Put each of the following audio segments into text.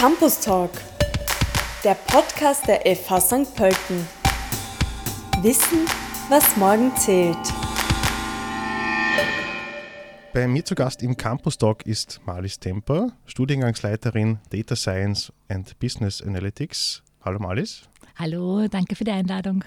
Campus Talk, der Podcast der FH St. Pölten. Wissen, was morgen zählt. Bei mir zu Gast im Campus Talk ist Marlies Temper, Studiengangsleiterin Data Science and Business Analytics. Hallo Marlies. Hallo, danke für die Einladung.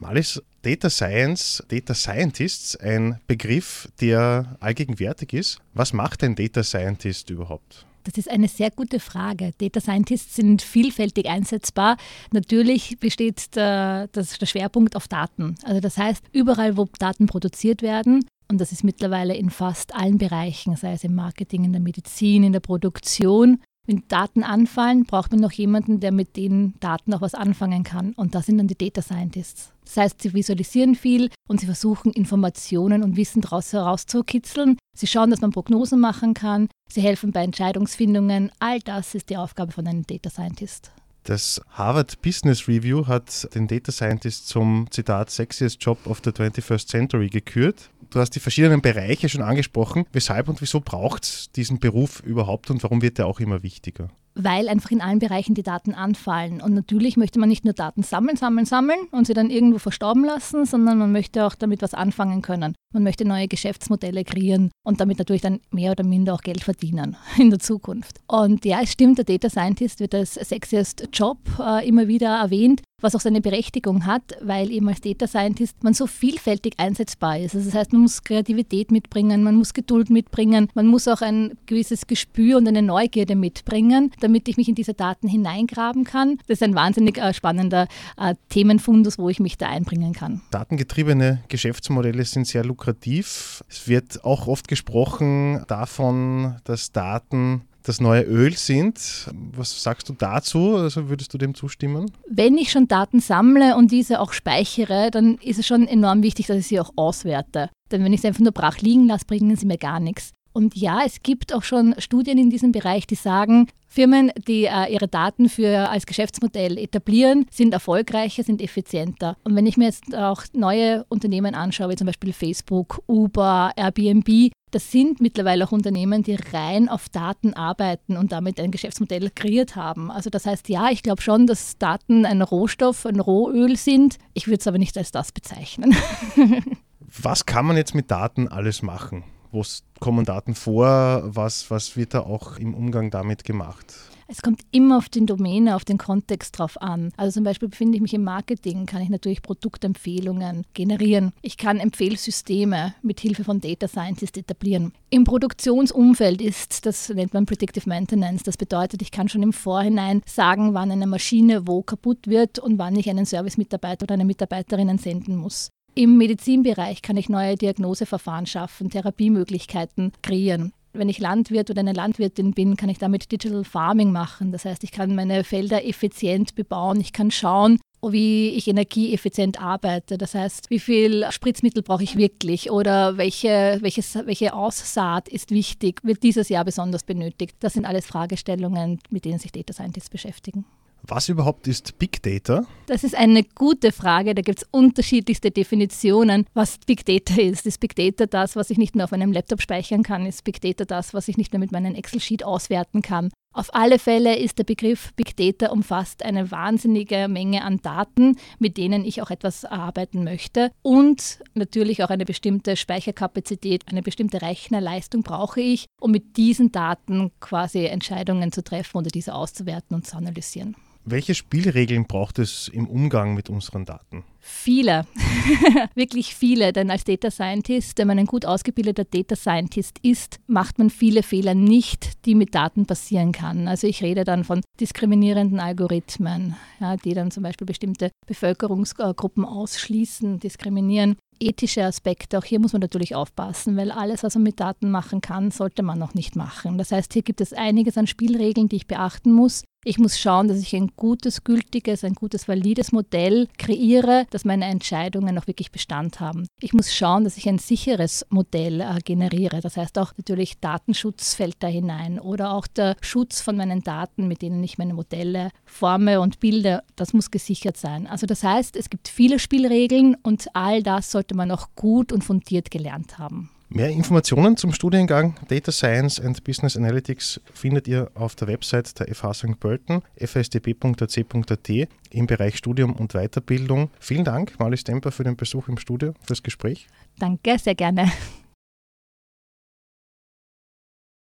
Marlies, Data Science, Data Scientists, ein Begriff, der allgegenwärtig ist. Was macht ein Data Scientist überhaupt? Das ist eine sehr gute Frage. Data Scientists sind vielfältig einsetzbar. Natürlich besteht der, das, der Schwerpunkt auf Daten. Also das heißt, überall, wo Daten produziert werden, und das ist mittlerweile in fast allen Bereichen, sei es im Marketing, in der Medizin, in der Produktion, wenn Daten anfallen, braucht man noch jemanden, der mit den Daten auch was anfangen kann. Und das sind dann die Data Scientists. Das heißt, sie visualisieren viel und sie versuchen Informationen und Wissen daraus herauszukitzeln. Sie schauen, dass man Prognosen machen kann. Sie helfen bei Entscheidungsfindungen. All das ist die Aufgabe von einem Data Scientist. Das Harvard Business Review hat den Data Scientist zum Zitat Sexiest Job of the 21st Century gekürt. Du hast die verschiedenen Bereiche schon angesprochen. Weshalb und wieso braucht es diesen Beruf überhaupt und warum wird er auch immer wichtiger? Weil einfach in allen Bereichen die Daten anfallen. Und natürlich möchte man nicht nur Daten sammeln, sammeln, sammeln und sie dann irgendwo verstauben lassen, sondern man möchte auch damit was anfangen können. Man möchte neue Geschäftsmodelle kreieren und damit natürlich dann mehr oder minder auch Geld verdienen in der Zukunft. Und ja, es stimmt, der Data Scientist wird als sexiest Job äh, immer wieder erwähnt was auch seine Berechtigung hat, weil eben als Data Scientist man so vielfältig einsetzbar ist. Also das heißt, man muss Kreativität mitbringen, man muss Geduld mitbringen, man muss auch ein gewisses Gespür und eine Neugierde mitbringen, damit ich mich in diese Daten hineingraben kann. Das ist ein wahnsinnig äh, spannender äh, Themenfundus, wo ich mich da einbringen kann. Datengetriebene Geschäftsmodelle sind sehr lukrativ. Es wird auch oft gesprochen davon, dass Daten das neue Öl sind. Was sagst du dazu? Also würdest du dem zustimmen? Wenn ich schon Daten sammle und diese auch speichere, dann ist es schon enorm wichtig, dass ich sie auch auswerte. Denn wenn ich sie einfach nur brach liegen lasse, bringen sie mir gar nichts. Und ja, es gibt auch schon Studien in diesem Bereich, die sagen, Firmen, die äh, ihre Daten für, als Geschäftsmodell etablieren, sind erfolgreicher, sind effizienter. Und wenn ich mir jetzt auch neue Unternehmen anschaue, wie zum Beispiel Facebook, Uber, Airbnb, das sind mittlerweile auch Unternehmen, die rein auf Daten arbeiten und damit ein Geschäftsmodell kreiert haben. Also das heißt, ja, ich glaube schon, dass Daten ein Rohstoff, ein Rohöl sind. Ich würde es aber nicht als das bezeichnen. Was kann man jetzt mit Daten alles machen? Wo kommen Daten vor? Was, was wird da auch im Umgang damit gemacht? Es kommt immer auf den Domäne, auf den Kontext drauf an. Also zum Beispiel befinde ich mich im Marketing, kann ich natürlich Produktempfehlungen generieren. Ich kann Empfehlsysteme mit Hilfe von Data Scientist etablieren. Im Produktionsumfeld ist, das nennt man Predictive Maintenance. Das bedeutet, ich kann schon im Vorhinein sagen, wann eine Maschine wo kaputt wird und wann ich einen Service-Mitarbeiter oder eine Mitarbeiterin senden muss. Im Medizinbereich kann ich neue Diagnoseverfahren schaffen, Therapiemöglichkeiten kreieren. Wenn ich Landwirt oder eine Landwirtin bin, kann ich damit Digital Farming machen. Das heißt, ich kann meine Felder effizient bebauen. Ich kann schauen, wie ich energieeffizient arbeite. Das heißt, wie viel Spritzmittel brauche ich wirklich oder welche, welches, welche Aussaat ist wichtig, wird dieses Jahr besonders benötigt. Das sind alles Fragestellungen, mit denen sich Data Scientists beschäftigen. Was überhaupt ist Big Data? Das ist eine gute Frage. Da gibt es unterschiedlichste Definitionen, was Big Data ist. Ist Big Data das, was ich nicht nur auf einem Laptop speichern kann? Ist Big Data das, was ich nicht nur mit meinem Excel-Sheet auswerten kann? Auf alle Fälle ist der Begriff Big Data umfasst eine wahnsinnige Menge an Daten, mit denen ich auch etwas erarbeiten möchte. Und natürlich auch eine bestimmte Speicherkapazität, eine bestimmte Rechnerleistung brauche ich, um mit diesen Daten quasi Entscheidungen zu treffen oder diese auszuwerten und zu analysieren. Welche Spielregeln braucht es im Umgang mit unseren Daten? Viele, wirklich viele, denn als Data Scientist, wenn man ein gut ausgebildeter Data Scientist ist, macht man viele Fehler nicht, die mit Daten passieren kann. Also ich rede dann von diskriminierenden Algorithmen, ja, die dann zum Beispiel bestimmte Bevölkerungsgruppen ausschließen, diskriminieren ethische Aspekte. Auch hier muss man natürlich aufpassen, weil alles, was man mit Daten machen kann, sollte man noch nicht machen. Das heißt, hier gibt es einiges an Spielregeln, die ich beachten muss. Ich muss schauen, dass ich ein gutes, gültiges, ein gutes, valides Modell kreiere, dass meine Entscheidungen auch wirklich Bestand haben. Ich muss schauen, dass ich ein sicheres Modell äh, generiere. Das heißt auch natürlich Datenschutz fällt da hinein oder auch der Schutz von meinen Daten, mit denen ich meine Modelle forme und bilde, das muss gesichert sein. Also das heißt, es gibt viele Spielregeln und all das sollte man auch gut und fundiert gelernt haben. Mehr Informationen zum Studiengang Data Science and Business Analytics findet ihr auf der Website der FH St. Pölten, fsdb.ac.at im Bereich Studium und Weiterbildung. Vielen Dank, Marlies Stemper, für den Besuch im Studio, fürs Gespräch. Danke, sehr gerne.